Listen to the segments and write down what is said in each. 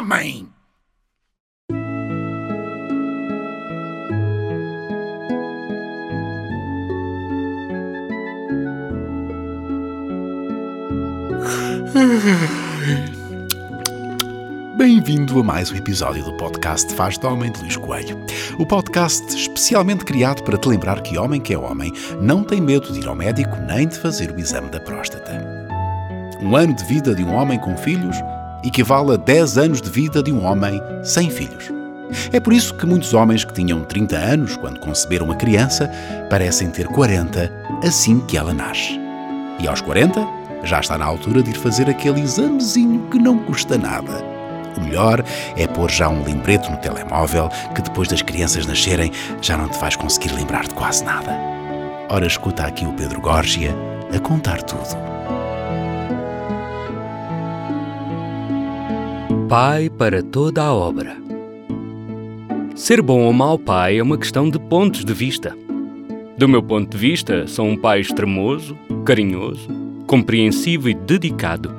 homem! Bem-vindo a mais um episódio do podcast Faz de Homem de Luís Coelho. O podcast especialmente criado para te lembrar que homem que é homem não tem medo de ir ao médico nem de fazer o exame da próstata. Um ano de vida de um homem com filhos equivale a 10 anos de vida de um homem sem filhos. É por isso que muitos homens que tinham 30 anos quando conceberam uma criança parecem ter 40 assim que ela nasce. E aos 40 já está na altura de ir fazer aquele examezinho que não custa nada. O melhor é pôr já um lembrete no telemóvel que depois das crianças nascerem já não te vais conseguir lembrar de quase nada. Ora, escuta aqui o Pedro Górgia a contar tudo. Pai para toda a obra. Ser bom ou mau pai é uma questão de pontos de vista. Do meu ponto de vista, sou um pai extremoso, carinhoso, compreensivo e dedicado.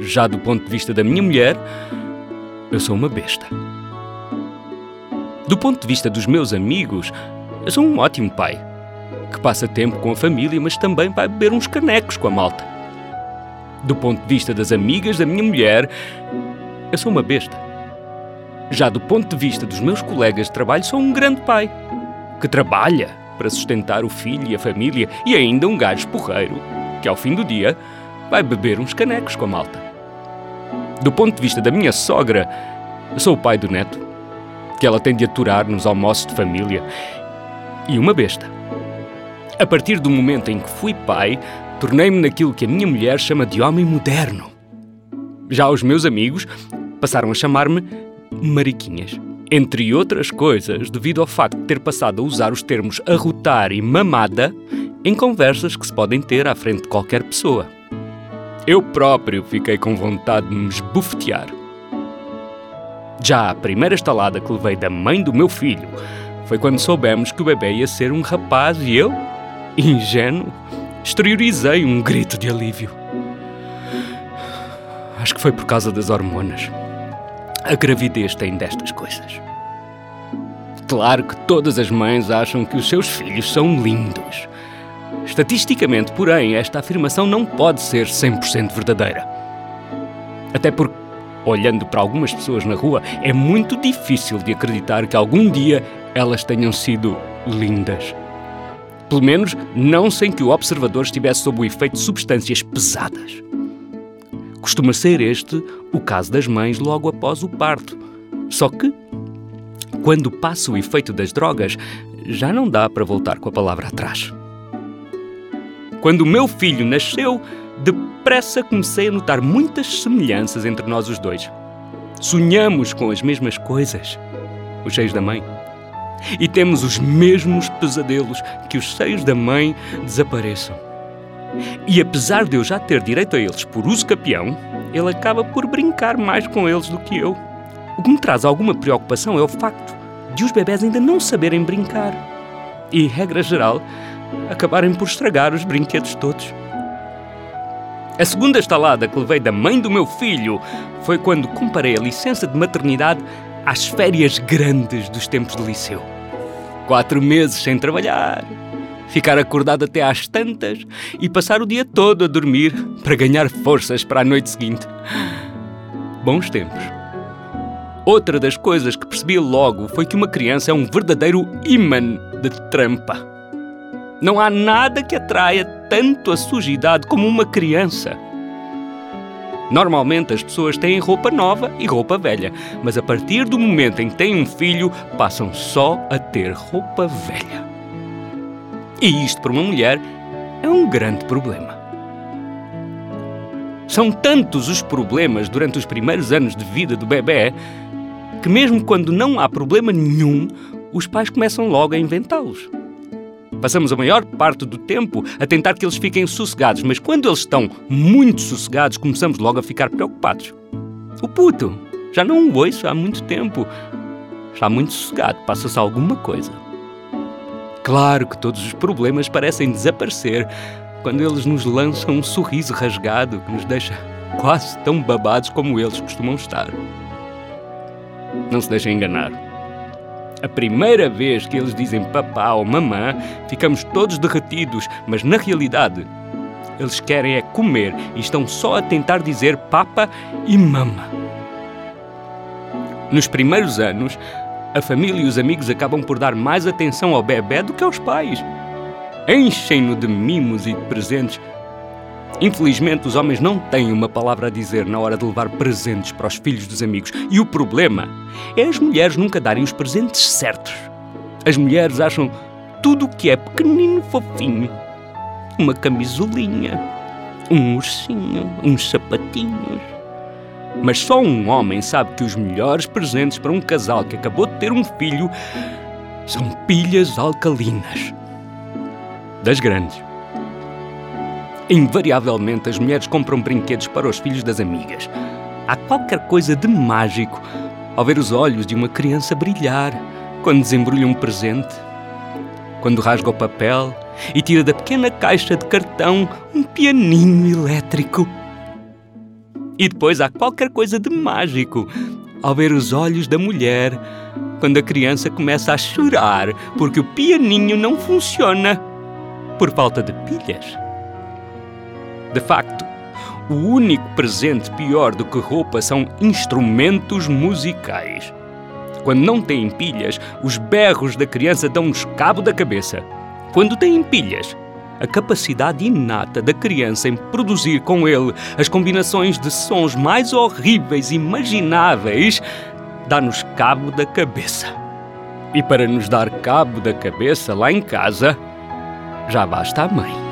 Já do ponto de vista da minha mulher, eu sou uma besta. Do ponto de vista dos meus amigos, eu sou um ótimo pai, que passa tempo com a família, mas também vai beber uns canecos com a malta. Do ponto de vista das amigas da minha mulher, eu sou uma besta. Já do ponto de vista dos meus colegas de trabalho, sou um grande pai, que trabalha para sustentar o filho e a família e ainda um gajo porreiro, que ao fim do dia vai beber uns canecos com a malta. Do ponto de vista da minha sogra, sou o pai do neto, que ela tem de aturar nos almoços de família, e uma besta. A partir do momento em que fui pai, tornei-me naquilo que a minha mulher chama de homem moderno. Já os meus amigos passaram a chamar-me Mariquinhas. Entre outras coisas, devido ao facto de ter passado a usar os termos arrotar e mamada em conversas que se podem ter à frente de qualquer pessoa. Eu próprio fiquei com vontade de me esbufetear. Já a primeira estalada que levei da mãe do meu filho foi quando soubemos que o bebê ia ser um rapaz e eu, ingênuo, exteriorizei um grito de alívio. Acho que foi por causa das hormonas. A gravidez tem destas coisas. Claro que todas as mães acham que os seus filhos são lindos Estatisticamente, porém, esta afirmação não pode ser 100% verdadeira. Até porque, olhando para algumas pessoas na rua, é muito difícil de acreditar que algum dia elas tenham sido lindas. Pelo menos não sem que o observador estivesse sob o efeito de substâncias pesadas. Costuma ser este o caso das mães logo após o parto. Só que, quando passa o efeito das drogas, já não dá para voltar com a palavra atrás. Quando o meu filho nasceu, depressa comecei a notar muitas semelhanças entre nós os dois. Sonhamos com as mesmas coisas, os seios da mãe. E temos os mesmos pesadelos que os seios da mãe desapareçam. E apesar de eu já ter direito a eles por uso capião, ele acaba por brincar mais com eles do que eu. O que me traz alguma preocupação é o facto de os bebés ainda não saberem brincar. E, regra geral, acabarem por estragar os brinquedos todos. A segunda estalada que levei da mãe do meu filho foi quando comparei a licença de maternidade às férias grandes dos tempos de liceu. Quatro meses sem trabalhar, ficar acordado até às tantas e passar o dia todo a dormir para ganhar forças para a noite seguinte. Bons tempos. Outra das coisas que percebi logo foi que uma criança é um verdadeiro imã de trampa. Não há nada que atraia tanto a sujidade como uma criança. Normalmente as pessoas têm roupa nova e roupa velha, mas a partir do momento em que têm um filho, passam só a ter roupa velha. E isto para uma mulher é um grande problema. São tantos os problemas durante os primeiros anos de vida do bebê que, mesmo quando não há problema nenhum, os pais começam logo a inventá-los. Passamos a maior parte do tempo a tentar que eles fiquem sossegados, mas quando eles estão muito sossegados, começamos logo a ficar preocupados. O puto, já não o ouço há muito tempo. Está muito sossegado, passa-se alguma coisa. Claro que todos os problemas parecem desaparecer quando eles nos lançam um sorriso rasgado que nos deixa quase tão babados como eles costumam estar. Não se deixem enganar. A primeira vez que eles dizem papá ou mamã, ficamos todos derretidos, mas na realidade, eles querem é comer e estão só a tentar dizer papa e mama. Nos primeiros anos, a família e os amigos acabam por dar mais atenção ao bebê do que aos pais. Enchem-no de mimos e de presentes. Infelizmente, os homens não têm uma palavra a dizer na hora de levar presentes para os filhos dos amigos. E o problema é as mulheres nunca darem os presentes certos. As mulheres acham tudo o que é pequenino fofinho. Uma camisolinha, um ursinho, uns sapatinhos. Mas só um homem sabe que os melhores presentes para um casal que acabou de ter um filho são pilhas alcalinas. Das grandes. Invariavelmente as mulheres compram brinquedos para os filhos das amigas. Há qualquer coisa de mágico ao ver os olhos de uma criança brilhar quando desembrulha um presente, quando rasga o papel e tira da pequena caixa de cartão um pianinho elétrico. E depois há qualquer coisa de mágico ao ver os olhos da mulher quando a criança começa a chorar porque o pianinho não funciona por falta de pilhas. De facto, o único presente pior do que roupa são instrumentos musicais. Quando não têm pilhas, os berros da criança dão-nos cabo da cabeça. Quando têm pilhas, a capacidade inata da criança em produzir com ele as combinações de sons mais horríveis imagináveis dá-nos cabo da cabeça. E para nos dar cabo da cabeça lá em casa, já basta a mãe.